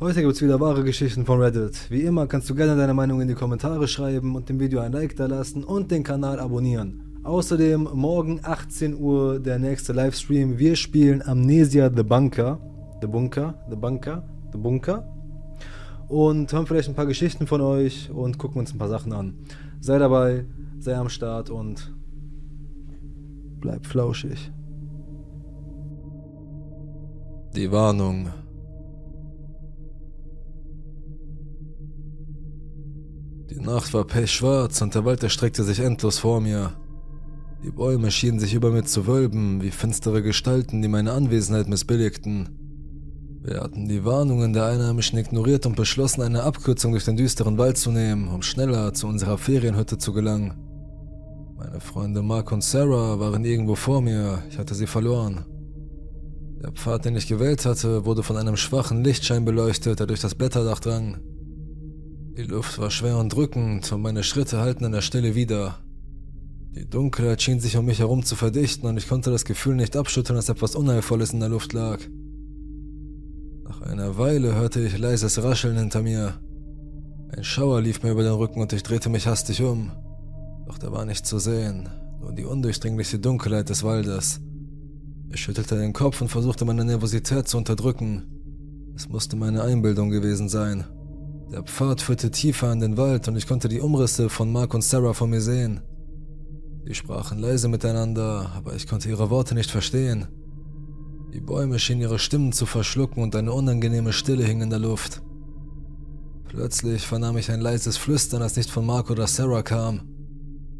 Heute gibt es wieder wahre Geschichten von Reddit. Wie immer kannst du gerne deine Meinung in die Kommentare schreiben und dem Video ein Like da lassen und den Kanal abonnieren. Außerdem morgen 18 Uhr der nächste Livestream. Wir spielen Amnesia The Bunker. The Bunker, The Bunker, The Bunker. Und hören vielleicht ein paar Geschichten von euch und gucken uns ein paar Sachen an. Sei dabei, sei am Start und bleib flauschig. Die Warnung. Die Nacht war pechschwarz und der Wald erstreckte sich endlos vor mir. Die Bäume schienen sich über mir zu wölben, wie finstere Gestalten, die meine Anwesenheit missbilligten. Wir hatten die Warnungen der Einheimischen ignoriert und beschlossen, eine Abkürzung durch den düsteren Wald zu nehmen, um schneller zu unserer Ferienhütte zu gelangen. Meine Freunde Mark und Sarah waren irgendwo vor mir, ich hatte sie verloren. Der Pfad, den ich gewählt hatte, wurde von einem schwachen Lichtschein beleuchtet, der durch das Blätterdach drang. Die Luft war schwer und drückend und meine Schritte halten an der Stelle wieder. Die Dunkelheit schien sich um mich herum zu verdichten und ich konnte das Gefühl nicht abschütteln, dass etwas Unheilvolles in der Luft lag. Nach einer Weile hörte ich leises Rascheln hinter mir. Ein Schauer lief mir über den Rücken und ich drehte mich hastig um. Doch da war nichts zu sehen, nur die undurchdringliche Dunkelheit des Waldes. Ich schüttelte den Kopf und versuchte meine Nervosität zu unterdrücken. Es musste meine Einbildung gewesen sein. Der Pfad führte tiefer in den Wald und ich konnte die Umrisse von Mark und Sarah vor mir sehen. Sie sprachen leise miteinander, aber ich konnte ihre Worte nicht verstehen. Die Bäume schienen ihre Stimmen zu verschlucken und eine unangenehme Stille hing in der Luft. Plötzlich vernahm ich ein leises Flüstern, das nicht von Mark oder Sarah kam.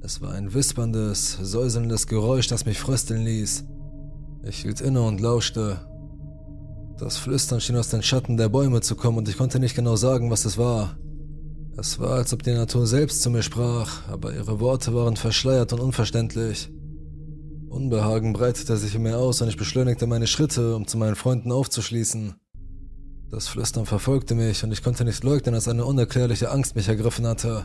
Es war ein wisperndes, säuselndes Geräusch, das mich frösteln ließ. Ich hielt inne und lauschte. Das Flüstern schien aus den Schatten der Bäume zu kommen und ich konnte nicht genau sagen, was es war. Es war, als ob die Natur selbst zu mir sprach, aber ihre Worte waren verschleiert und unverständlich. Unbehagen breitete sich in mir aus und ich beschleunigte meine Schritte, um zu meinen Freunden aufzuschließen. Das Flüstern verfolgte mich und ich konnte nicht leugnen, dass eine unerklärliche Angst mich ergriffen hatte.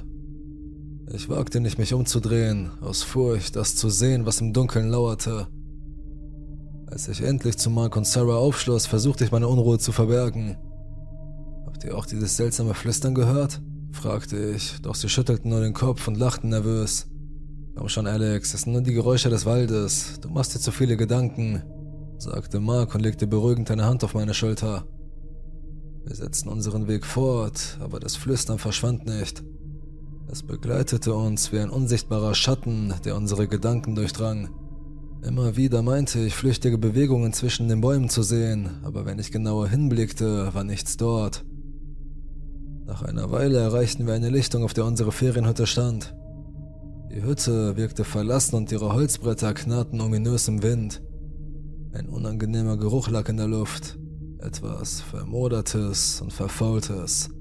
Ich wagte nicht, mich umzudrehen, aus Furcht, das zu sehen, was im Dunkeln lauerte. Als ich endlich zu Mark und Sarah aufschloss, versuchte ich meine Unruhe zu verbergen. Habt ihr auch dieses seltsame Flüstern gehört? fragte ich, doch sie schüttelten nur den Kopf und lachten nervös. Komm schon, Alex, es sind nur die Geräusche des Waldes. Du machst dir zu viele Gedanken, sagte Mark und legte beruhigend eine Hand auf meine Schulter. Wir setzten unseren Weg fort, aber das Flüstern verschwand nicht. Es begleitete uns wie ein unsichtbarer Schatten, der unsere Gedanken durchdrang. Immer wieder meinte ich, flüchtige Bewegungen zwischen den Bäumen zu sehen, aber wenn ich genauer hinblickte, war nichts dort. Nach einer Weile erreichten wir eine Lichtung, auf der unsere Ferienhütte stand. Die Hütte wirkte verlassen und ihre Holzbretter knarrten ominös im Wind. Ein unangenehmer Geruch lag in der Luft. Etwas Vermodertes und Verfaultes.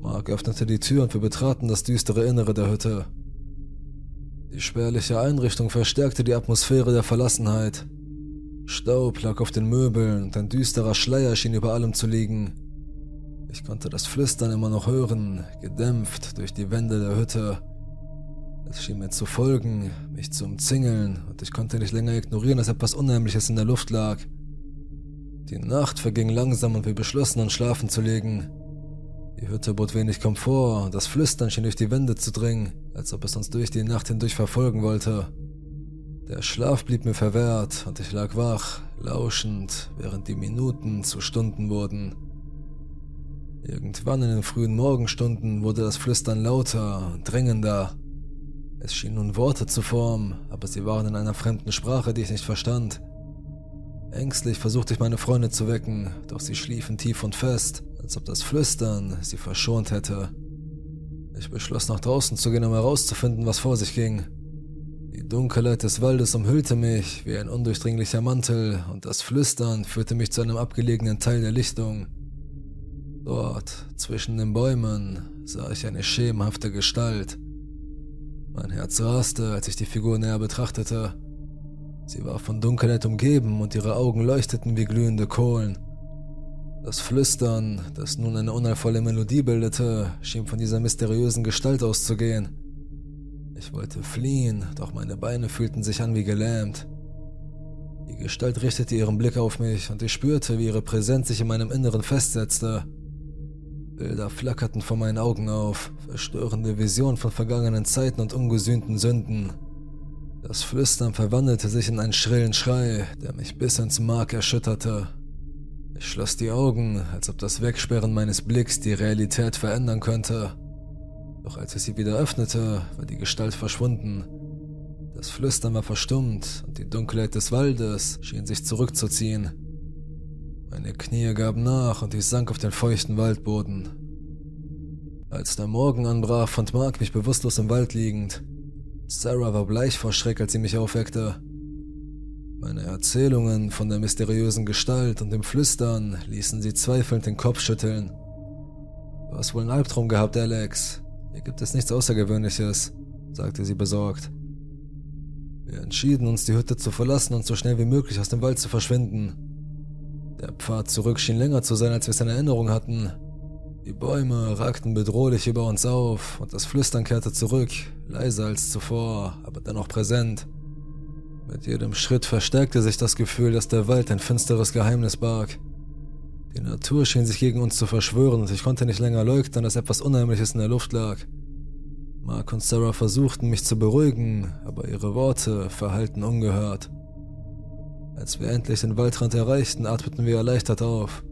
Mark öffnete die Tür und wir betraten das düstere Innere der Hütte. Die spärliche Einrichtung verstärkte die Atmosphäre der Verlassenheit. Staub lag auf den Möbeln und ein düsterer Schleier schien über allem zu liegen. Ich konnte das Flüstern immer noch hören, gedämpft durch die Wände der Hütte. Es schien mir zu folgen, mich zu umzingeln, und ich konnte nicht länger ignorieren, dass etwas Unheimliches in der Luft lag. Die Nacht verging langsam und wir beschlossen, uns schlafen zu legen. Die Hütte bot wenig Komfort das Flüstern schien durch die Wände zu dringen, als ob es uns durch die Nacht hindurch verfolgen wollte. Der Schlaf blieb mir verwehrt und ich lag wach, lauschend, während die Minuten zu Stunden wurden. Irgendwann in den frühen Morgenstunden wurde das Flüstern lauter drängender. Es schien nun Worte zu formen, aber sie waren in einer fremden Sprache, die ich nicht verstand. Ängstlich versuchte ich meine Freunde zu wecken, doch sie schliefen tief und fest, als ob das Flüstern sie verschont hätte. Ich beschloss nach draußen zu gehen, um herauszufinden, was vor sich ging. Die Dunkelheit des Waldes umhüllte mich wie ein undurchdringlicher Mantel und das Flüstern führte mich zu einem abgelegenen Teil der Lichtung. Dort, zwischen den Bäumen, sah ich eine schemenhafte Gestalt. Mein Herz raste, als ich die Figur näher betrachtete. Sie war von Dunkelheit umgeben und ihre Augen leuchteten wie glühende Kohlen. Das Flüstern, das nun eine unheilvolle Melodie bildete, schien von dieser mysteriösen Gestalt auszugehen. Ich wollte fliehen, doch meine Beine fühlten sich an wie gelähmt. Die Gestalt richtete ihren Blick auf mich und ich spürte, wie ihre Präsenz sich in meinem Inneren festsetzte. Bilder flackerten vor meinen Augen auf, verstörende Visionen von vergangenen Zeiten und ungesühnten Sünden. Das Flüstern verwandelte sich in einen schrillen Schrei, der mich bis ins Mark erschütterte. Ich schloss die Augen, als ob das Wegsperren meines Blicks die Realität verändern könnte. Doch als ich sie wieder öffnete, war die Gestalt verschwunden. Das Flüstern war verstummt und die Dunkelheit des Waldes schien sich zurückzuziehen. Meine Knie gaben nach und ich sank auf den feuchten Waldboden. Als der Morgen anbrach, fand Mark mich bewusstlos im Wald liegend. Sarah war bleich vor Schreck, als sie mich aufweckte. Meine Erzählungen von der mysteriösen Gestalt und dem Flüstern ließen sie zweifelnd den Kopf schütteln. Du hast wohl einen Albtraum gehabt, Alex. Hier gibt es nichts Außergewöhnliches, sagte sie besorgt. Wir entschieden uns, die Hütte zu verlassen und so schnell wie möglich aus dem Wald zu verschwinden. Der Pfad zurück schien länger zu sein, als wir es in Erinnerung hatten. Die Bäume ragten bedrohlich über uns auf und das Flüstern kehrte zurück, leiser als zuvor, aber dennoch präsent. Mit jedem Schritt verstärkte sich das Gefühl, dass der Wald ein finsteres Geheimnis barg. Die Natur schien sich gegen uns zu verschwören und ich konnte nicht länger leugnen, dass etwas Unheimliches in der Luft lag. Mark und Sarah versuchten mich zu beruhigen, aber ihre Worte verhallten ungehört. Als wir endlich den Waldrand erreichten, atmeten wir erleichtert auf.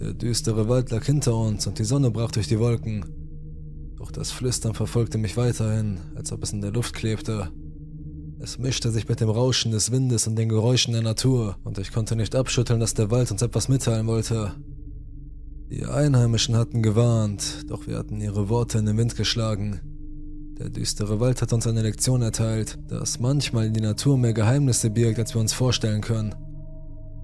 Der düstere Wald lag hinter uns und die Sonne brach durch die Wolken. Doch das Flüstern verfolgte mich weiterhin, als ob es in der Luft klebte. Es mischte sich mit dem Rauschen des Windes und den Geräuschen der Natur, und ich konnte nicht abschütteln, dass der Wald uns etwas mitteilen wollte. Die Einheimischen hatten gewarnt, doch wir hatten ihre Worte in den Wind geschlagen. Der düstere Wald hat uns eine Lektion erteilt, dass manchmal die Natur mehr Geheimnisse birgt, als wir uns vorstellen können.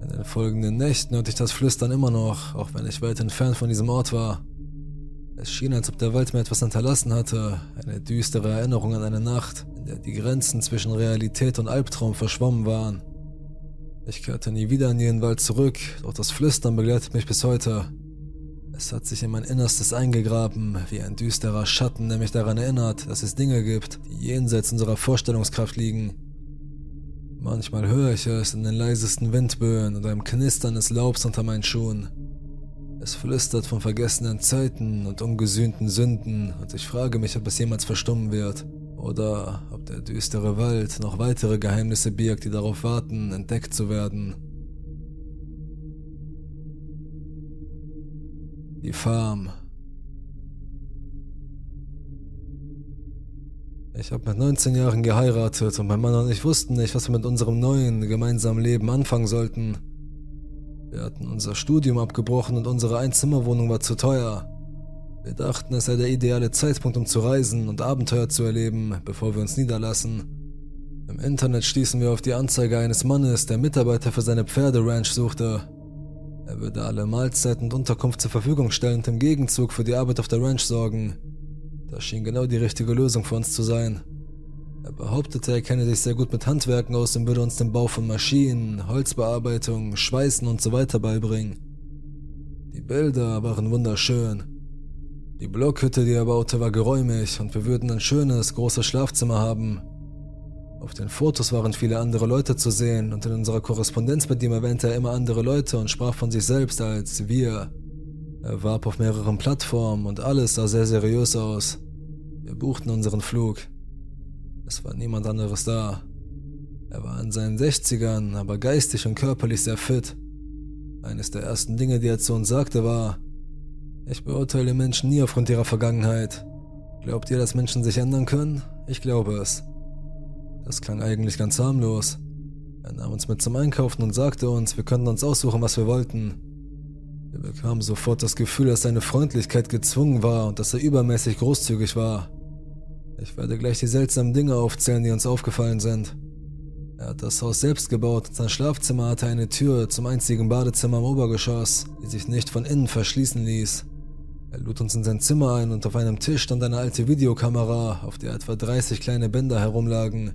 In den folgenden Nächten hörte ich das Flüstern immer noch, auch wenn ich weit entfernt von diesem Ort war. Es schien, als ob der Wald mir etwas hinterlassen hatte, eine düstere Erinnerung an eine Nacht, in der die Grenzen zwischen Realität und Albtraum verschwommen waren. Ich kehrte nie wieder in jenen Wald zurück, doch das Flüstern begleitet mich bis heute. Es hat sich in mein Innerstes eingegraben, wie ein düsterer Schatten, der mich daran erinnert, dass es Dinge gibt, die jenseits unserer Vorstellungskraft liegen. Manchmal höre ich es in den leisesten Windböen oder im Knistern des Laubs unter meinen Schuhen. Es flüstert von vergessenen Zeiten und ungesühnten Sünden und ich frage mich, ob es jemals verstummen wird oder ob der düstere Wald noch weitere Geheimnisse birgt, die darauf warten, entdeckt zu werden. Die Farm. Ich habe mit 19 Jahren geheiratet und mein Mann und ich wussten nicht, was wir mit unserem neuen, gemeinsamen Leben anfangen sollten. Wir hatten unser Studium abgebrochen und unsere Einzimmerwohnung war zu teuer. Wir dachten, es sei der ideale Zeitpunkt, um zu reisen und Abenteuer zu erleben, bevor wir uns niederlassen. Im Internet stießen wir auf die Anzeige eines Mannes, der Mitarbeiter für seine Pferderanch suchte. Er würde alle Mahlzeiten und Unterkunft zur Verfügung stellen und im Gegenzug für die Arbeit auf der Ranch sorgen. Das schien genau die richtige Lösung für uns zu sein. Er behauptete, er kenne sich sehr gut mit Handwerken aus und würde uns den Bau von Maschinen, Holzbearbeitung, Schweißen und so weiter beibringen. Die Bilder waren wunderschön. Die Blockhütte, die er baute, war geräumig und wir würden ein schönes, großes Schlafzimmer haben, auf den Fotos waren viele andere Leute zu sehen und in unserer Korrespondenz mit ihm erwähnte er immer andere Leute und sprach von sich selbst als wir. Er warb auf mehreren Plattformen und alles sah sehr seriös aus. Wir buchten unseren Flug. Es war niemand anderes da. Er war in seinen 60ern, aber geistig und körperlich sehr fit. Eines der ersten Dinge, die er zu uns sagte, war, ich beurteile Menschen nie aufgrund ihrer Vergangenheit. Glaubt ihr, dass Menschen sich ändern können? Ich glaube es. Das klang eigentlich ganz harmlos. Er nahm uns mit zum Einkaufen und sagte uns, wir könnten uns aussuchen, was wir wollten. Wir bekamen sofort das Gefühl, dass seine Freundlichkeit gezwungen war und dass er übermäßig großzügig war. Ich werde gleich die seltsamen Dinge aufzählen, die uns aufgefallen sind. Er hat das Haus selbst gebaut und sein Schlafzimmer hatte eine Tür zum einzigen Badezimmer im Obergeschoss, die sich nicht von innen verschließen ließ. Er lud uns in sein Zimmer ein und auf einem Tisch stand eine alte Videokamera, auf der etwa 30 kleine Bänder herumlagen.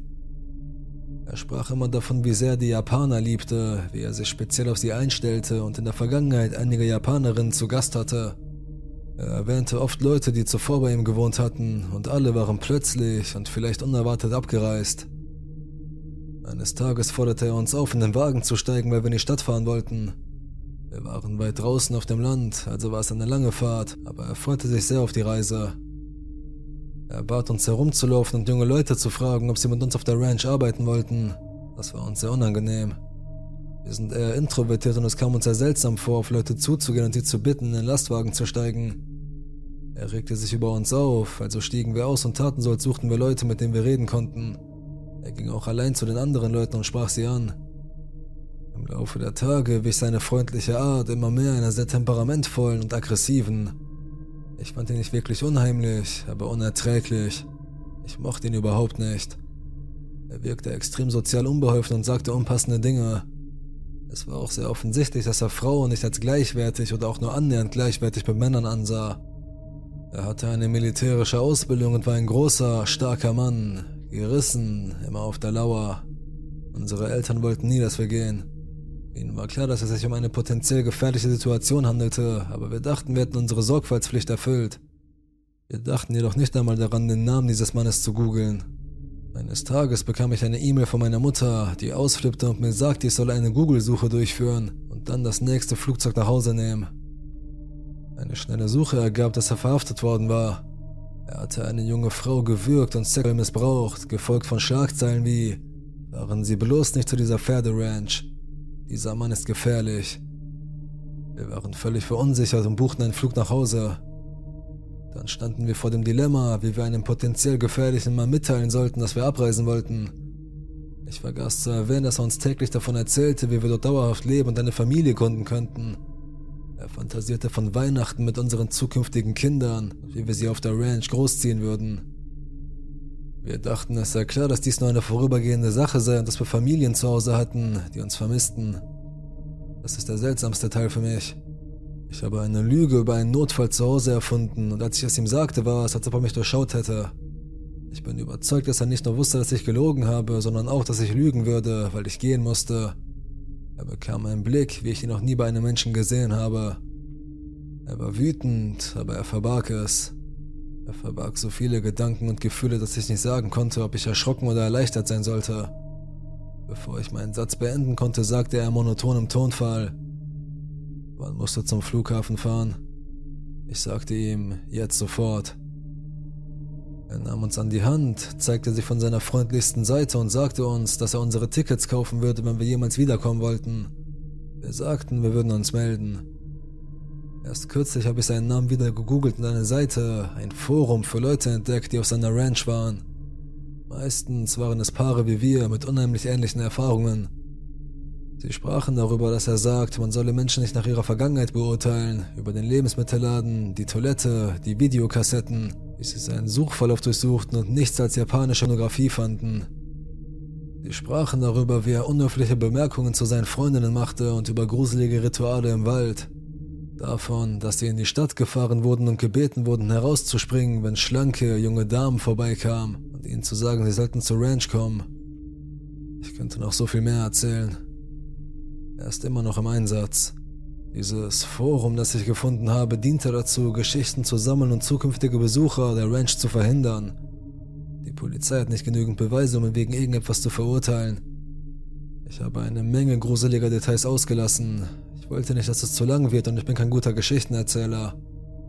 Er sprach immer davon, wie sehr er die Japaner liebte, wie er sich speziell auf sie einstellte und in der Vergangenheit einige Japanerinnen zu Gast hatte. Er erwähnte oft Leute, die zuvor bei ihm gewohnt hatten, und alle waren plötzlich und vielleicht unerwartet abgereist. Eines Tages forderte er uns auf, in den Wagen zu steigen, weil wir in die Stadt fahren wollten. Wir waren weit draußen auf dem Land, also war es eine lange Fahrt, aber er freute sich sehr auf die Reise. Er bat uns herumzulaufen und junge Leute zu fragen, ob sie mit uns auf der Ranch arbeiten wollten. Das war uns sehr unangenehm. Wir sind eher introvertiert und es kam uns sehr seltsam vor, auf Leute zuzugehen und sie zu bitten, in den Lastwagen zu steigen. Er regte sich über uns auf, also stiegen wir aus und taten so, als suchten wir Leute, mit denen wir reden konnten. Er ging auch allein zu den anderen Leuten und sprach sie an. Im Laufe der Tage wich seine freundliche Art immer mehr einer sehr temperamentvollen und aggressiven. Ich fand ihn nicht wirklich unheimlich, aber unerträglich. Ich mochte ihn überhaupt nicht. Er wirkte extrem sozial unbeholfen und sagte unpassende Dinge. Es war auch sehr offensichtlich, dass er Frauen nicht als gleichwertig oder auch nur annähernd gleichwertig mit Männern ansah. Er hatte eine militärische Ausbildung und war ein großer, starker Mann, gerissen, immer auf der Lauer. Unsere Eltern wollten nie, dass wir gehen. Ihnen war klar, dass es sich um eine potenziell gefährliche Situation handelte, aber wir dachten, wir hätten unsere Sorgfaltspflicht erfüllt. Wir dachten jedoch nicht einmal daran, den Namen dieses Mannes zu googeln. Eines Tages bekam ich eine E-Mail von meiner Mutter, die ausflippte und mir sagte, ich solle eine Google-Suche durchführen und dann das nächste Flugzeug nach Hause nehmen. Eine schnelle Suche ergab, dass er verhaftet worden war. Er hatte eine junge Frau gewürgt und sexuell missbraucht, gefolgt von Schlagzeilen wie Fahren Sie bloß nicht zu dieser Pferderanch. Dieser Mann ist gefährlich. Wir waren völlig verunsichert und buchten einen Flug nach Hause. Dann standen wir vor dem Dilemma, wie wir einem potenziell gefährlichen Mann mitteilen sollten, dass wir abreisen wollten. Ich vergaß zu erwähnen, dass er uns täglich davon erzählte, wie wir dort dauerhaft leben und eine Familie gründen könnten. Er fantasierte von Weihnachten mit unseren zukünftigen Kindern und wie wir sie auf der Ranch großziehen würden. Wir dachten, es sei klar, dass dies nur eine vorübergehende Sache sei und dass wir Familien zu Hause hatten, die uns vermissten. Das ist der seltsamste Teil für mich. Ich habe eine Lüge über einen Notfall zu Hause erfunden und als ich es ihm sagte, war es, als ob er mich durchschaut hätte. Ich bin überzeugt, dass er nicht nur wusste, dass ich gelogen habe, sondern auch, dass ich lügen würde, weil ich gehen musste. Er bekam einen Blick, wie ich ihn noch nie bei einem Menschen gesehen habe. Er war wütend, aber er verbarg es. Er verbarg so viele Gedanken und Gefühle, dass ich nicht sagen konnte, ob ich erschrocken oder erleichtert sein sollte. Bevor ich meinen Satz beenden konnte, sagte er monoton im Tonfall, Wann musst du zum Flughafen fahren? Ich sagte ihm, jetzt sofort. Er nahm uns an die Hand, zeigte sich von seiner freundlichsten Seite und sagte uns, dass er unsere Tickets kaufen würde, wenn wir jemals wiederkommen wollten. Wir sagten, wir würden uns melden. Erst kürzlich habe ich seinen Namen wieder gegoogelt und eine Seite, ein Forum für Leute entdeckt, die auf seiner Ranch waren. Meistens waren es Paare wie wir mit unheimlich ähnlichen Erfahrungen. Sie sprachen darüber, dass er sagt, man solle Menschen nicht nach ihrer Vergangenheit beurteilen, über den Lebensmittelladen, die Toilette, die Videokassetten, bis sie seinen Suchverlauf durchsuchten und nichts als japanische Pornografie fanden. Sie sprachen darüber, wie er unhöfliche Bemerkungen zu seinen Freundinnen machte und über gruselige Rituale im Wald. Davon, dass sie in die Stadt gefahren wurden und gebeten wurden, herauszuspringen, wenn schlanke, junge Damen vorbeikamen und ihnen zu sagen, sie sollten zur Ranch kommen. Ich könnte noch so viel mehr erzählen. Er ist immer noch im Einsatz. Dieses Forum, das ich gefunden habe, diente dazu, Geschichten zu sammeln und zukünftige Besucher der Ranch zu verhindern. Die Polizei hat nicht genügend Beweise, um ihn wegen irgendetwas zu verurteilen. Ich habe eine Menge gruseliger Details ausgelassen. Ich wollte nicht, dass es zu lang wird und ich bin kein guter Geschichtenerzähler.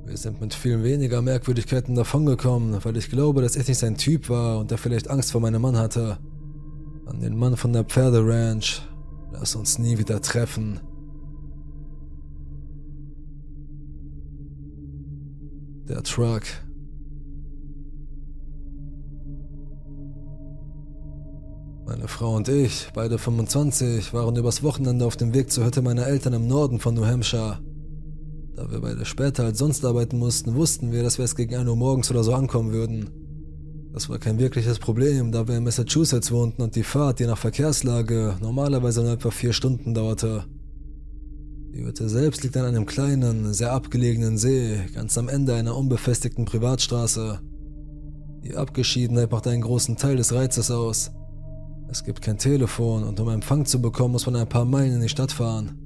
Wir sind mit viel weniger Merkwürdigkeiten davongekommen, weil ich glaube, dass ich nicht sein Typ war und er vielleicht Angst vor meinem Mann hatte. An den Mann von der Pferderanch Lass uns nie wieder treffen. Der Truck. Meine Frau und ich, beide 25, waren übers Wochenende auf dem Weg zur Hütte meiner Eltern im Norden von New Hampshire. Da wir beide später als sonst arbeiten mussten, wussten wir, dass wir es gegen 1 Uhr morgens oder so ankommen würden. Das war kein wirkliches Problem, da wir in Massachusetts wohnten und die Fahrt je nach Verkehrslage normalerweise nur etwa vier Stunden dauerte. Die Hütte selbst liegt an einem kleinen, sehr abgelegenen See, ganz am Ende einer unbefestigten Privatstraße. Die Abgeschiedenheit macht einen großen Teil des Reizes aus. Es gibt kein Telefon und um Empfang zu bekommen, muss man ein paar Meilen in die Stadt fahren.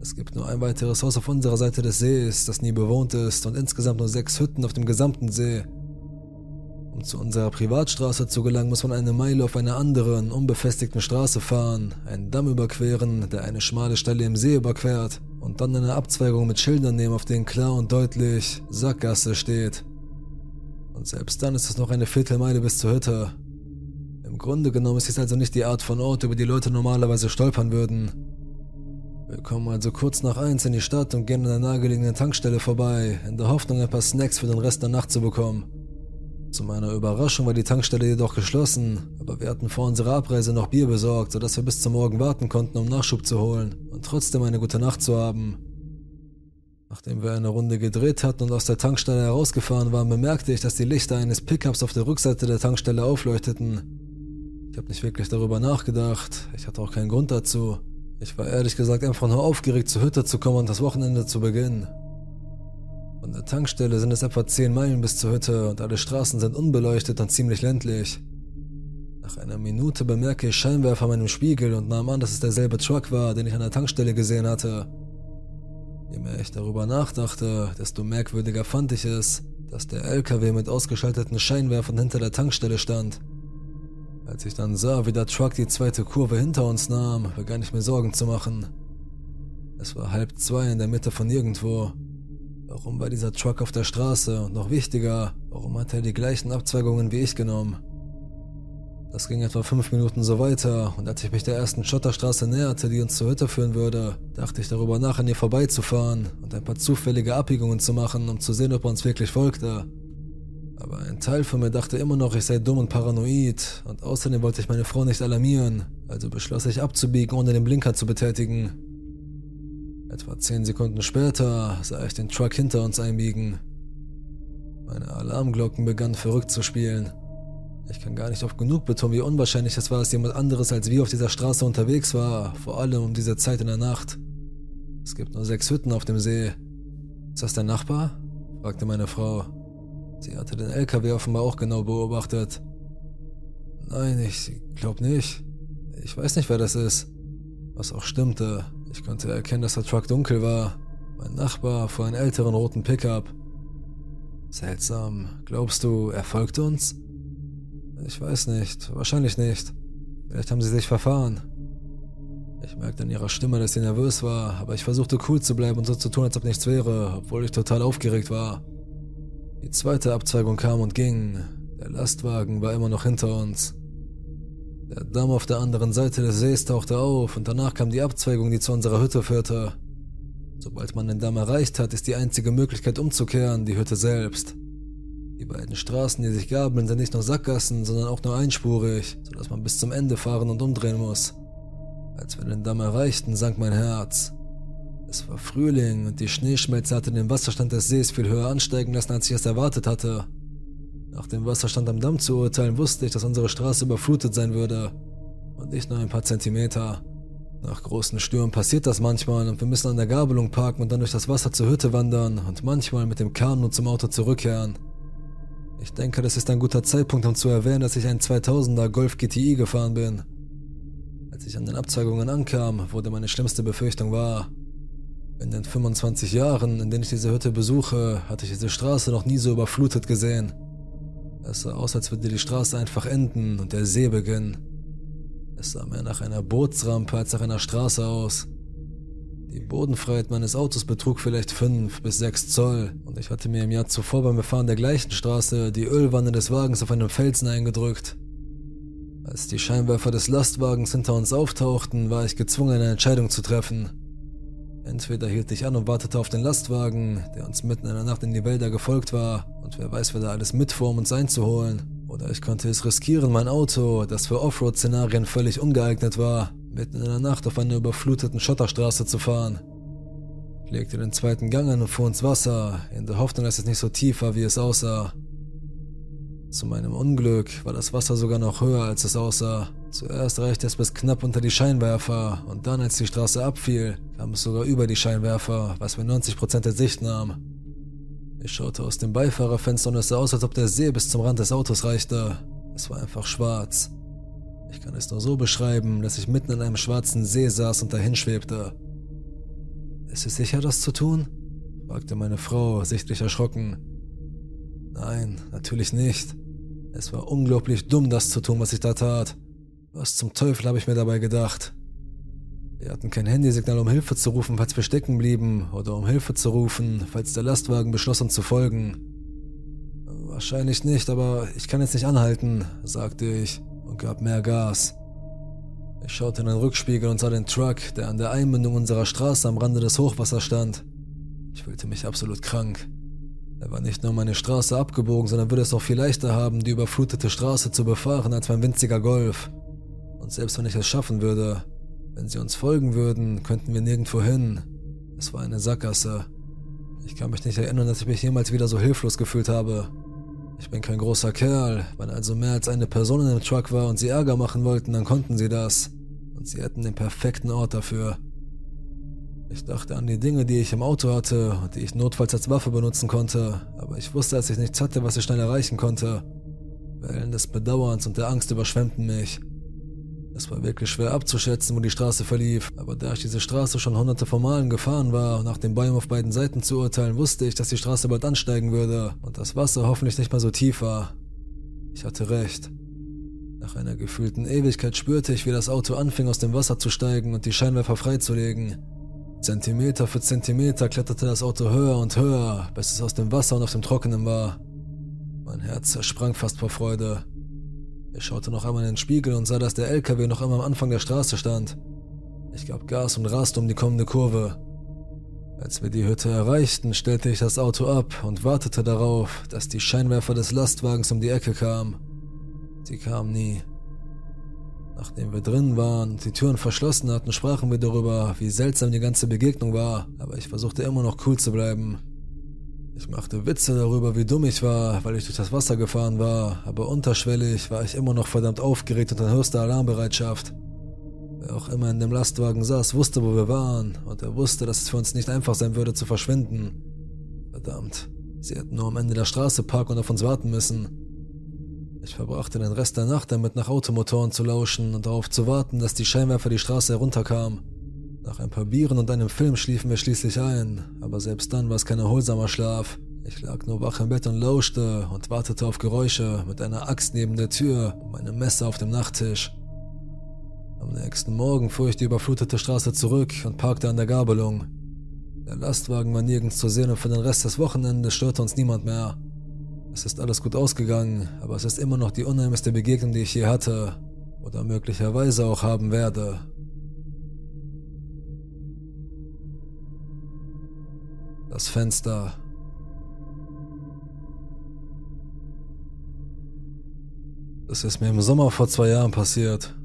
Es gibt nur ein weiteres Haus auf unserer Seite des Sees, das nie bewohnt ist und insgesamt nur sechs Hütten auf dem gesamten See. Um zu unserer Privatstraße zu gelangen, muss man eine Meile auf einer anderen, unbefestigten Straße fahren, einen Damm überqueren, der eine schmale Stelle im See überquert und dann eine Abzweigung mit Schildern nehmen, auf denen klar und deutlich Sackgasse steht. Und selbst dann ist es noch eine Viertelmeile bis zur Hütte. Im Grunde genommen ist dies also nicht die Art von Ort, über die Leute normalerweise stolpern würden. Wir kommen also kurz nach eins in die Stadt und gehen an der nahegelegenen Tankstelle vorbei, in der Hoffnung, ein paar Snacks für den Rest der Nacht zu bekommen. Zu meiner Überraschung war die Tankstelle jedoch geschlossen, aber wir hatten vor unserer Abreise noch Bier besorgt, sodass wir bis zum Morgen warten konnten, um Nachschub zu holen und trotzdem eine gute Nacht zu haben. Nachdem wir eine Runde gedreht hatten und aus der Tankstelle herausgefahren waren, bemerkte ich, dass die Lichter eines Pickups auf der Rückseite der Tankstelle aufleuchteten. Ich habe nicht wirklich darüber nachgedacht, ich hatte auch keinen Grund dazu. Ich war ehrlich gesagt einfach nur aufgeregt, zur Hütte zu kommen und das Wochenende zu beginnen. Von der Tankstelle sind es etwa 10 Meilen bis zur Hütte und alle Straßen sind unbeleuchtet und ziemlich ländlich. Nach einer Minute bemerke ich Scheinwerfer an meinem Spiegel und nahm an, dass es derselbe Truck war, den ich an der Tankstelle gesehen hatte. Je mehr ich darüber nachdachte, desto merkwürdiger fand ich es, dass der LKW mit ausgeschalteten Scheinwerfern hinter der Tankstelle stand. Als ich dann sah, wie der Truck die zweite Kurve hinter uns nahm, begann ich mir Sorgen zu machen. Es war halb zwei in der Mitte von nirgendwo. Warum war dieser Truck auf der Straße? Und noch wichtiger, warum hat er die gleichen Abzweigungen wie ich genommen? Das ging etwa fünf Minuten so weiter, und als ich mich der ersten Schotterstraße näherte, die uns zur Hütte führen würde, dachte ich darüber nach, an ihr vorbeizufahren und ein paar zufällige Abbiegungen zu machen, um zu sehen, ob er uns wirklich folgte. Aber ein Teil von mir dachte immer noch, ich sei dumm und paranoid und außerdem wollte ich meine Frau nicht alarmieren, also beschloss ich abzubiegen, ohne den Blinker zu betätigen. Etwa zehn Sekunden später sah ich den Truck hinter uns einbiegen. Meine Alarmglocken begannen verrückt zu spielen. Ich kann gar nicht oft genug betonen, wie unwahrscheinlich es war, dass jemand anderes als wir auf dieser Straße unterwegs war, vor allem um diese Zeit in der Nacht. Es gibt nur sechs Hütten auf dem See. Ist das dein Nachbar? fragte meine Frau. Sie hatte den LKW offenbar auch genau beobachtet. Nein, ich glaub nicht. Ich weiß nicht, wer das ist. Was auch stimmte. Ich konnte erkennen, dass der Truck dunkel war. Mein Nachbar fuhr einen älteren roten Pickup. Seltsam. Glaubst du, er folgt uns? Ich weiß nicht. Wahrscheinlich nicht. Vielleicht haben sie sich verfahren. Ich merkte an ihrer Stimme, dass sie nervös war, aber ich versuchte cool zu bleiben und so zu tun, als ob nichts wäre, obwohl ich total aufgeregt war. Die zweite Abzweigung kam und ging. Der Lastwagen war immer noch hinter uns. Der Damm auf der anderen Seite des Sees tauchte auf und danach kam die Abzweigung, die zu unserer Hütte führte. Sobald man den Damm erreicht hat, ist die einzige Möglichkeit umzukehren die Hütte selbst. Die beiden Straßen, die sich gabeln, sind nicht nur Sackgassen, sondern auch nur einspurig, sodass man bis zum Ende fahren und umdrehen muss. Als wir den Damm erreichten, sank mein Herz. Es war Frühling und die Schneeschmelze hatte den Wasserstand des Sees viel höher ansteigen lassen, als ich es erwartet hatte. Nach dem Wasserstand am Damm zu urteilen, wusste ich, dass unsere Straße überflutet sein würde. Und nicht nur ein paar Zentimeter. Nach großen Stürmen passiert das manchmal und wir müssen an der Gabelung parken und dann durch das Wasser zur Hütte wandern und manchmal mit dem Kanu zum Auto zurückkehren. Ich denke, das ist ein guter Zeitpunkt, um zu erwähnen, dass ich einen 2000er Golf GTI gefahren bin. Als ich an den Abzweigungen ankam, wurde meine schlimmste Befürchtung wahr. In den 25 Jahren, in denen ich diese Hütte besuche, hatte ich diese Straße noch nie so überflutet gesehen. Es sah aus, als würde die Straße einfach enden und der See beginnen. Es sah mehr nach einer Bootsrampe als nach einer Straße aus. Die Bodenfreiheit meines Autos betrug vielleicht 5 bis 6 Zoll und ich hatte mir im Jahr zuvor beim Befahren der gleichen Straße die Ölwanne des Wagens auf einem Felsen eingedrückt. Als die Scheinwerfer des Lastwagens hinter uns auftauchten, war ich gezwungen, eine Entscheidung zu treffen. Entweder hielt ich an und wartete auf den Lastwagen, der uns mitten in der Nacht in die Wälder gefolgt war, und wer weiß, wer da alles mitfuhr, um uns einzuholen. Oder ich konnte es riskieren, mein Auto, das für Offroad-Szenarien völlig ungeeignet war, mitten in der Nacht auf einer überfluteten Schotterstraße zu fahren. Ich legte den zweiten Gang an und fuhr ins Wasser, in der Hoffnung, dass es nicht so tief war, wie es aussah. Zu meinem Unglück war das Wasser sogar noch höher, als es aussah. Zuerst reichte es bis knapp unter die Scheinwerfer und dann, als die Straße abfiel, kam es sogar über die Scheinwerfer, was mir 90% der Sicht nahm. Ich schaute aus dem Beifahrerfenster und es sah aus, als ob der See bis zum Rand des Autos reichte. Es war einfach schwarz. Ich kann es nur so beschreiben, dass ich mitten in einem schwarzen See saß und dahin schwebte. Ist es sicher, das zu tun? fragte meine Frau, sichtlich erschrocken. Nein, natürlich nicht. Es war unglaublich dumm, das zu tun, was ich da tat. Was zum Teufel habe ich mir dabei gedacht? Wir hatten kein Handysignal, um Hilfe zu rufen, falls wir stecken blieben, oder um Hilfe zu rufen, falls der Lastwagen beschloss, uns zu folgen. Wahrscheinlich nicht, aber ich kann jetzt nicht anhalten, sagte ich und gab mehr Gas. Ich schaute in den Rückspiegel und sah den Truck, der an der Einmündung unserer Straße am Rande des Hochwassers stand. Ich fühlte mich absolut krank. Er war nicht nur meine Straße abgebogen, sondern würde es auch viel leichter haben, die überflutete Straße zu befahren als mein winziger Golf. Und selbst wenn ich es schaffen würde, wenn sie uns folgen würden, könnten wir nirgendwo hin. Es war eine Sackgasse. Ich kann mich nicht erinnern, dass ich mich jemals wieder so hilflos gefühlt habe. Ich bin kein großer Kerl. Wenn also mehr als eine Person in dem Truck war und sie Ärger machen wollten, dann konnten sie das. Und sie hätten den perfekten Ort dafür. Ich dachte an die Dinge, die ich im Auto hatte und die ich notfalls als Waffe benutzen konnte, aber ich wusste, dass ich nichts hatte, was ich schnell erreichen konnte. Wellen des Bedauerns und der Angst überschwemmten mich. Es war wirklich schwer abzuschätzen, wo die Straße verlief, aber da ich diese Straße schon hunderte von Malen gefahren war und nach den Bäumen auf beiden Seiten zu urteilen, wusste ich, dass die Straße bald ansteigen würde und das Wasser hoffentlich nicht mehr so tief war. Ich hatte recht. Nach einer gefühlten Ewigkeit spürte ich, wie das Auto anfing, aus dem Wasser zu steigen und die Scheinwerfer freizulegen. Zentimeter für Zentimeter kletterte das Auto höher und höher, bis es aus dem Wasser und auf dem Trockenen war. Mein Herz zersprang fast vor Freude. Ich schaute noch einmal in den Spiegel und sah, dass der LKW noch immer am Anfang der Straße stand. Ich gab Gas und raste um die kommende Kurve. Als wir die Hütte erreichten, stellte ich das Auto ab und wartete darauf, dass die Scheinwerfer des Lastwagens um die Ecke kamen. Sie kamen nie. Nachdem wir drin waren und die Türen verschlossen hatten, sprachen wir darüber, wie seltsam die ganze Begegnung war, aber ich versuchte immer noch cool zu bleiben. Ich machte Witze darüber, wie dumm ich war, weil ich durch das Wasser gefahren war, aber unterschwellig war ich immer noch verdammt aufgeregt und in höchster Alarmbereitschaft. Wer auch immer in dem Lastwagen saß, wusste, wo wir waren, und er wusste, dass es für uns nicht einfach sein würde zu verschwinden. Verdammt, sie hätten nur am Ende der Straße parken und auf uns warten müssen. Ich verbrachte den Rest der Nacht damit, nach Automotoren zu lauschen und darauf zu warten, dass die Scheinwerfer die Straße herunterkamen. Nach ein paar Bieren und einem Film schliefen wir schließlich ein, aber selbst dann war es kein erholsamer Schlaf. Ich lag nur wach im Bett und lauschte und wartete auf Geräusche mit einer Axt neben der Tür und meinem Messer auf dem Nachttisch. Am nächsten Morgen fuhr ich die überflutete Straße zurück und parkte an der Gabelung. Der Lastwagen war nirgends zu sehen und für den Rest des Wochenendes störte uns niemand mehr. Es ist alles gut ausgegangen, aber es ist immer noch die unheimlichste Begegnung, die ich je hatte oder möglicherweise auch haben werde. Das Fenster. Das ist mir im Sommer vor zwei Jahren passiert.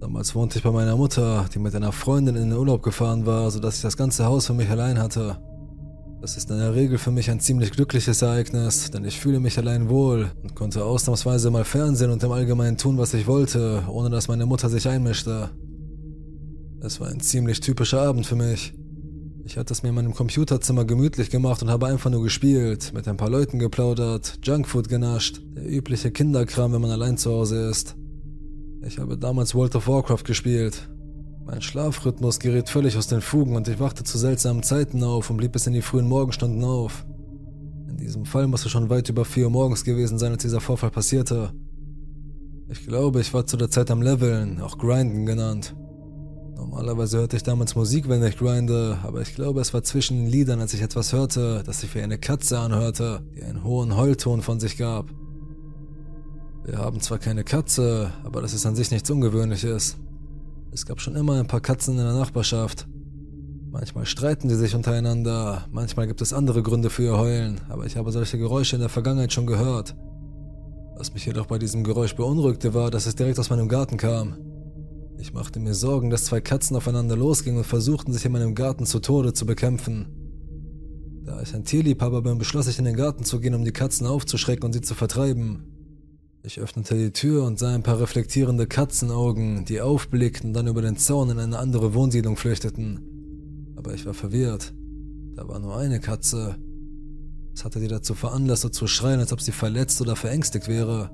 Damals wohnte ich bei meiner Mutter, die mit einer Freundin in den Urlaub gefahren war, sodass ich das ganze Haus für mich allein hatte. Das ist in der Regel für mich ein ziemlich glückliches Ereignis, denn ich fühle mich allein wohl und konnte ausnahmsweise mal Fernsehen und im Allgemeinen tun, was ich wollte, ohne dass meine Mutter sich einmischte. Es war ein ziemlich typischer Abend für mich. Ich hatte es mir in meinem Computerzimmer gemütlich gemacht und habe einfach nur gespielt, mit ein paar Leuten geplaudert, Junkfood genascht, der übliche Kinderkram, wenn man allein zu Hause ist. Ich habe damals World of Warcraft gespielt, mein Schlafrhythmus geriet völlig aus den Fugen und ich wachte zu seltsamen Zeiten auf und blieb bis in die frühen Morgenstunden auf. In diesem Fall muss es schon weit über 4 Uhr morgens gewesen sein, als dieser Vorfall passierte. Ich glaube, ich war zu der Zeit am Leveln, auch Grinden genannt. Normalerweise hörte ich damals Musik, wenn ich grinde, aber ich glaube, es war zwischen den Liedern, als ich etwas hörte, das sich wie eine Katze anhörte, die einen hohen Heulton von sich gab. Wir haben zwar keine Katze, aber das ist an sich nichts Ungewöhnliches. Es gab schon immer ein paar Katzen in der Nachbarschaft. Manchmal streiten sie sich untereinander, manchmal gibt es andere Gründe für ihr Heulen, aber ich habe solche Geräusche in der Vergangenheit schon gehört. Was mich jedoch bei diesem Geräusch beunruhigte, war, dass es direkt aus meinem Garten kam. Ich machte mir Sorgen, dass zwei Katzen aufeinander losgingen und versuchten, sich in meinem Garten zu Tode zu bekämpfen. Da ich ein Tierliebhaber bin, beschloss ich in den Garten zu gehen, um die Katzen aufzuschrecken und sie zu vertreiben. Ich öffnete die Tür und sah ein paar reflektierende Katzenaugen, die aufblickten und dann über den Zaun in eine andere Wohnsiedlung flüchteten. Aber ich war verwirrt. Da war nur eine Katze. Es hatte sie dazu veranlasst, so zu schreien, als ob sie verletzt oder verängstigt wäre.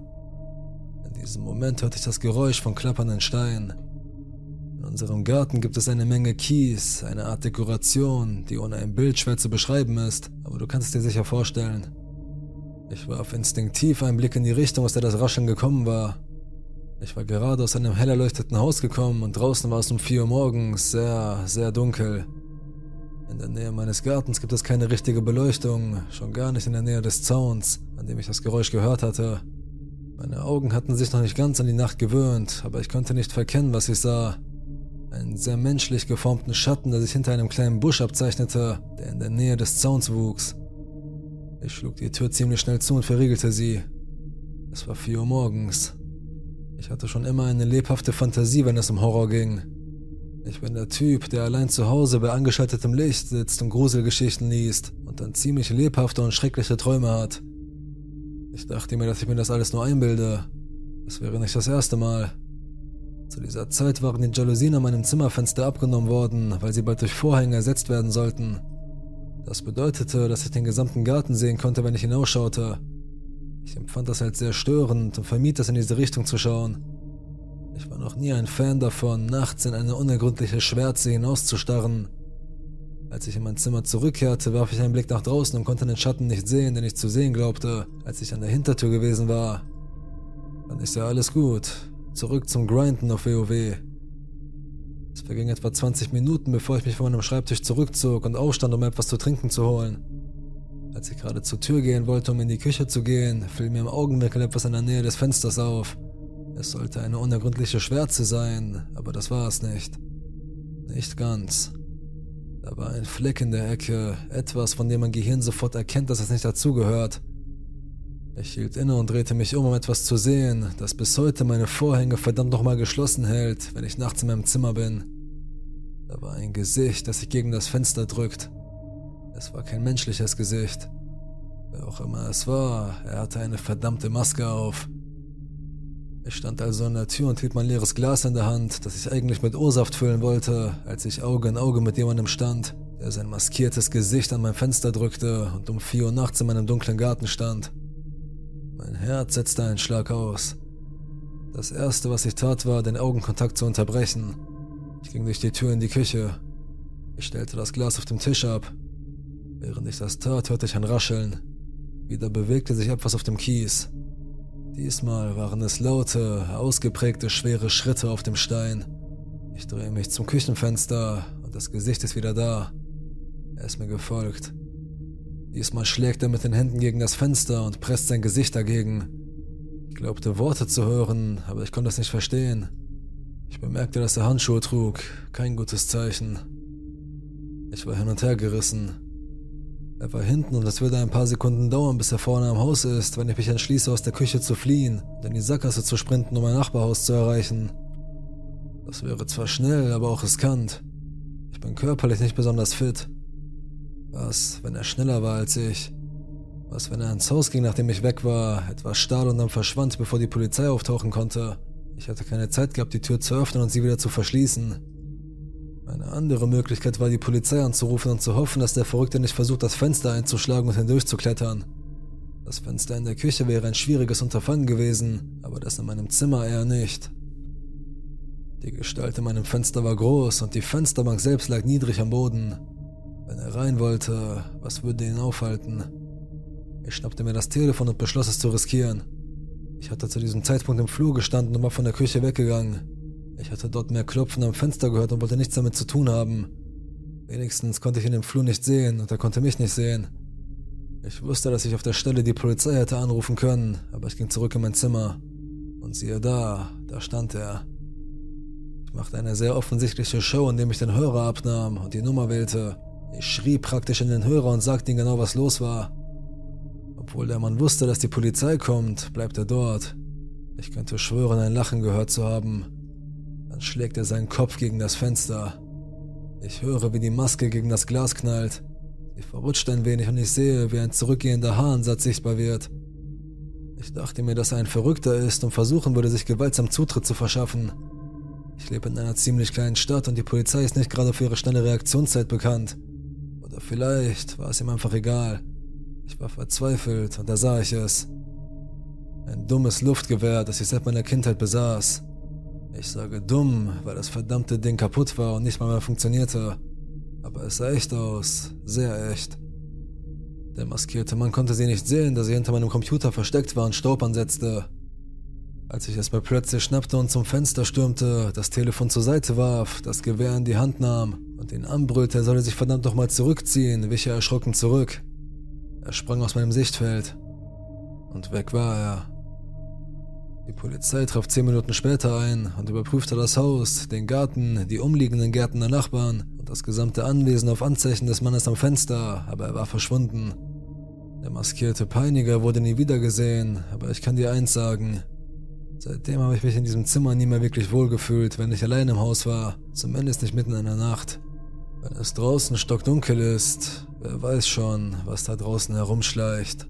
In diesem Moment hörte ich das Geräusch von klappernden Steinen. In unserem Garten gibt es eine Menge Kies, eine Art Dekoration, die ohne ein Bild schwer zu beschreiben ist, aber du kannst es dir sicher vorstellen. Ich warf instinktiv einen Blick in die Richtung, aus der das Rascheln gekommen war. Ich war gerade aus einem hell erleuchteten Haus gekommen und draußen war es um 4 Uhr morgens sehr, sehr dunkel. In der Nähe meines Gartens gibt es keine richtige Beleuchtung, schon gar nicht in der Nähe des Zauns, an dem ich das Geräusch gehört hatte. Meine Augen hatten sich noch nicht ganz an die Nacht gewöhnt, aber ich konnte nicht verkennen, was ich sah. Einen sehr menschlich geformten Schatten, der sich hinter einem kleinen Busch abzeichnete, der in der Nähe des Zauns wuchs. Ich schlug die Tür ziemlich schnell zu und verriegelte sie. Es war vier Uhr morgens. Ich hatte schon immer eine lebhafte Fantasie, wenn es um Horror ging. Ich bin der Typ, der allein zu Hause bei angeschaltetem Licht sitzt und Gruselgeschichten liest und dann ziemlich lebhafte und schreckliche Träume hat. Ich dachte mir, dass ich mir das alles nur einbilde. Es wäre nicht das erste Mal. Zu dieser Zeit waren die Jalousien an meinem Zimmerfenster abgenommen worden, weil sie bald durch Vorhänge ersetzt werden sollten. Das bedeutete, dass ich den gesamten Garten sehen konnte, wenn ich hinausschaute. Ich empfand das als sehr störend und vermied es in diese Richtung zu schauen. Ich war noch nie ein Fan davon, nachts in eine unergründliche Schwärze hinauszustarren. Als ich in mein Zimmer zurückkehrte, warf ich einen Blick nach draußen und konnte den Schatten nicht sehen, den ich zu sehen glaubte, als ich an der Hintertür gewesen war. Dann ist ja alles gut. Zurück zum Grinden auf WoW. Es verging etwa 20 Minuten, bevor ich mich von meinem Schreibtisch zurückzog und aufstand, um etwas zu trinken zu holen. Als ich gerade zur Tür gehen wollte, um in die Küche zu gehen, fiel mir im Augenwinkel etwas in der Nähe des Fensters auf. Es sollte eine unergründliche Schwärze sein, aber das war es nicht. Nicht ganz. Da war ein Fleck in der Ecke, etwas, von dem mein Gehirn sofort erkennt, dass es nicht dazugehört. Ich hielt inne und drehte mich um, um etwas zu sehen, das bis heute meine Vorhänge verdammt nochmal geschlossen hält, wenn ich nachts in meinem Zimmer bin. Da war ein Gesicht, das sich gegen das Fenster drückt. Es war kein menschliches Gesicht. Wer auch immer es war, er hatte eine verdammte Maske auf. Ich stand also an der Tür und hielt mein leeres Glas in der Hand, das ich eigentlich mit O-Saft füllen wollte, als ich Auge in Auge mit jemandem stand, der sein maskiertes Gesicht an mein Fenster drückte und um vier Uhr nachts in meinem dunklen Garten stand. Mein Herz setzte einen Schlag aus. Das erste, was ich tat, war, den Augenkontakt zu unterbrechen. Ich ging durch die Tür in die Küche. Ich stellte das Glas auf dem Tisch ab. Während ich das tat, hörte ich ein Rascheln. Wieder bewegte sich etwas auf dem Kies. Diesmal waren es laute, ausgeprägte, schwere Schritte auf dem Stein. Ich drehe mich zum Küchenfenster und das Gesicht ist wieder da. Er ist mir gefolgt. Diesmal schlägt er mit den Händen gegen das Fenster und presst sein Gesicht dagegen. Ich glaubte Worte zu hören, aber ich konnte es nicht verstehen. Ich bemerkte, dass er Handschuhe trug, kein gutes Zeichen. Ich war hin und her gerissen. Er war hinten und es würde ein paar Sekunden dauern, bis er vorne am Haus ist, wenn ich mich entschließe, aus der Küche zu fliehen und in die Sackgasse zu sprinten, um mein Nachbarhaus zu erreichen. Das wäre zwar schnell, aber auch riskant. Ich bin körperlich nicht besonders fit. Was, wenn er schneller war als ich? Was, wenn er ins Haus ging, nachdem ich weg war, etwas stahl und dann verschwand, bevor die Polizei auftauchen konnte? Ich hatte keine Zeit gehabt, die Tür zu öffnen und sie wieder zu verschließen. Eine andere Möglichkeit war, die Polizei anzurufen und zu hoffen, dass der Verrückte nicht versucht, das Fenster einzuschlagen und hindurchzuklettern. Das Fenster in der Küche wäre ein schwieriges Unterfangen gewesen, aber das in meinem Zimmer eher nicht. Die Gestalt in meinem Fenster war groß und die Fensterbank selbst lag niedrig am Boden. Wenn er rein wollte, was würde ihn aufhalten? Ich schnappte mir das Telefon und beschloss es zu riskieren. Ich hatte zu diesem Zeitpunkt im Flur gestanden und war von der Küche weggegangen. Ich hatte dort mehr Klopfen am Fenster gehört und wollte nichts damit zu tun haben. Wenigstens konnte ich ihn im Flur nicht sehen und er konnte mich nicht sehen. Ich wusste, dass ich auf der Stelle die Polizei hätte anrufen können, aber ich ging zurück in mein Zimmer. Und siehe da, da stand er. Ich machte eine sehr offensichtliche Show, indem ich den Hörer abnahm und die Nummer wählte. Ich schrie praktisch in den Hörer und sagte ihm genau, was los war. Obwohl der Mann wusste, dass die Polizei kommt, bleibt er dort. Ich könnte schwören, ein Lachen gehört zu haben. Dann schlägt er seinen Kopf gegen das Fenster. Ich höre, wie die Maske gegen das Glas knallt. Sie verrutscht ein wenig und ich sehe, wie ein zurückgehender Haarensatz sichtbar wird. Ich dachte mir, dass er ein Verrückter ist und versuchen würde, sich gewaltsam Zutritt zu verschaffen. Ich lebe in einer ziemlich kleinen Stadt und die Polizei ist nicht gerade für ihre schnelle Reaktionszeit bekannt. Oder vielleicht war es ihm einfach egal. Ich war verzweifelt und da sah ich es. Ein dummes Luftgewehr, das ich seit meiner Kindheit besaß. Ich sage dumm, weil das verdammte Ding kaputt war und nicht mal mehr funktionierte. Aber es sah echt aus, sehr echt. Der maskierte Mann konnte sie nicht sehen, da sie hinter meinem Computer versteckt war und Staub ansetzte. Als ich es mir plötzlich schnappte und zum Fenster stürmte, das Telefon zur Seite warf, das Gewehr in die Hand nahm und ihn anbrüllte, er solle sich verdammt nochmal zurückziehen, wich er erschrocken zurück. Er sprang aus meinem Sichtfeld. Und weg war er. Die Polizei traf zehn Minuten später ein und überprüfte das Haus, den Garten, die umliegenden Gärten der Nachbarn und das gesamte Anwesen auf Anzeichen des Mannes am Fenster, aber er war verschwunden. Der maskierte Peiniger wurde nie wieder gesehen, aber ich kann dir eins sagen, Seitdem habe ich mich in diesem Zimmer nie mehr wirklich wohlgefühlt, wenn ich allein im Haus war, zumindest nicht mitten in der Nacht. Wenn es draußen stockdunkel ist, wer weiß schon, was da draußen herumschleicht.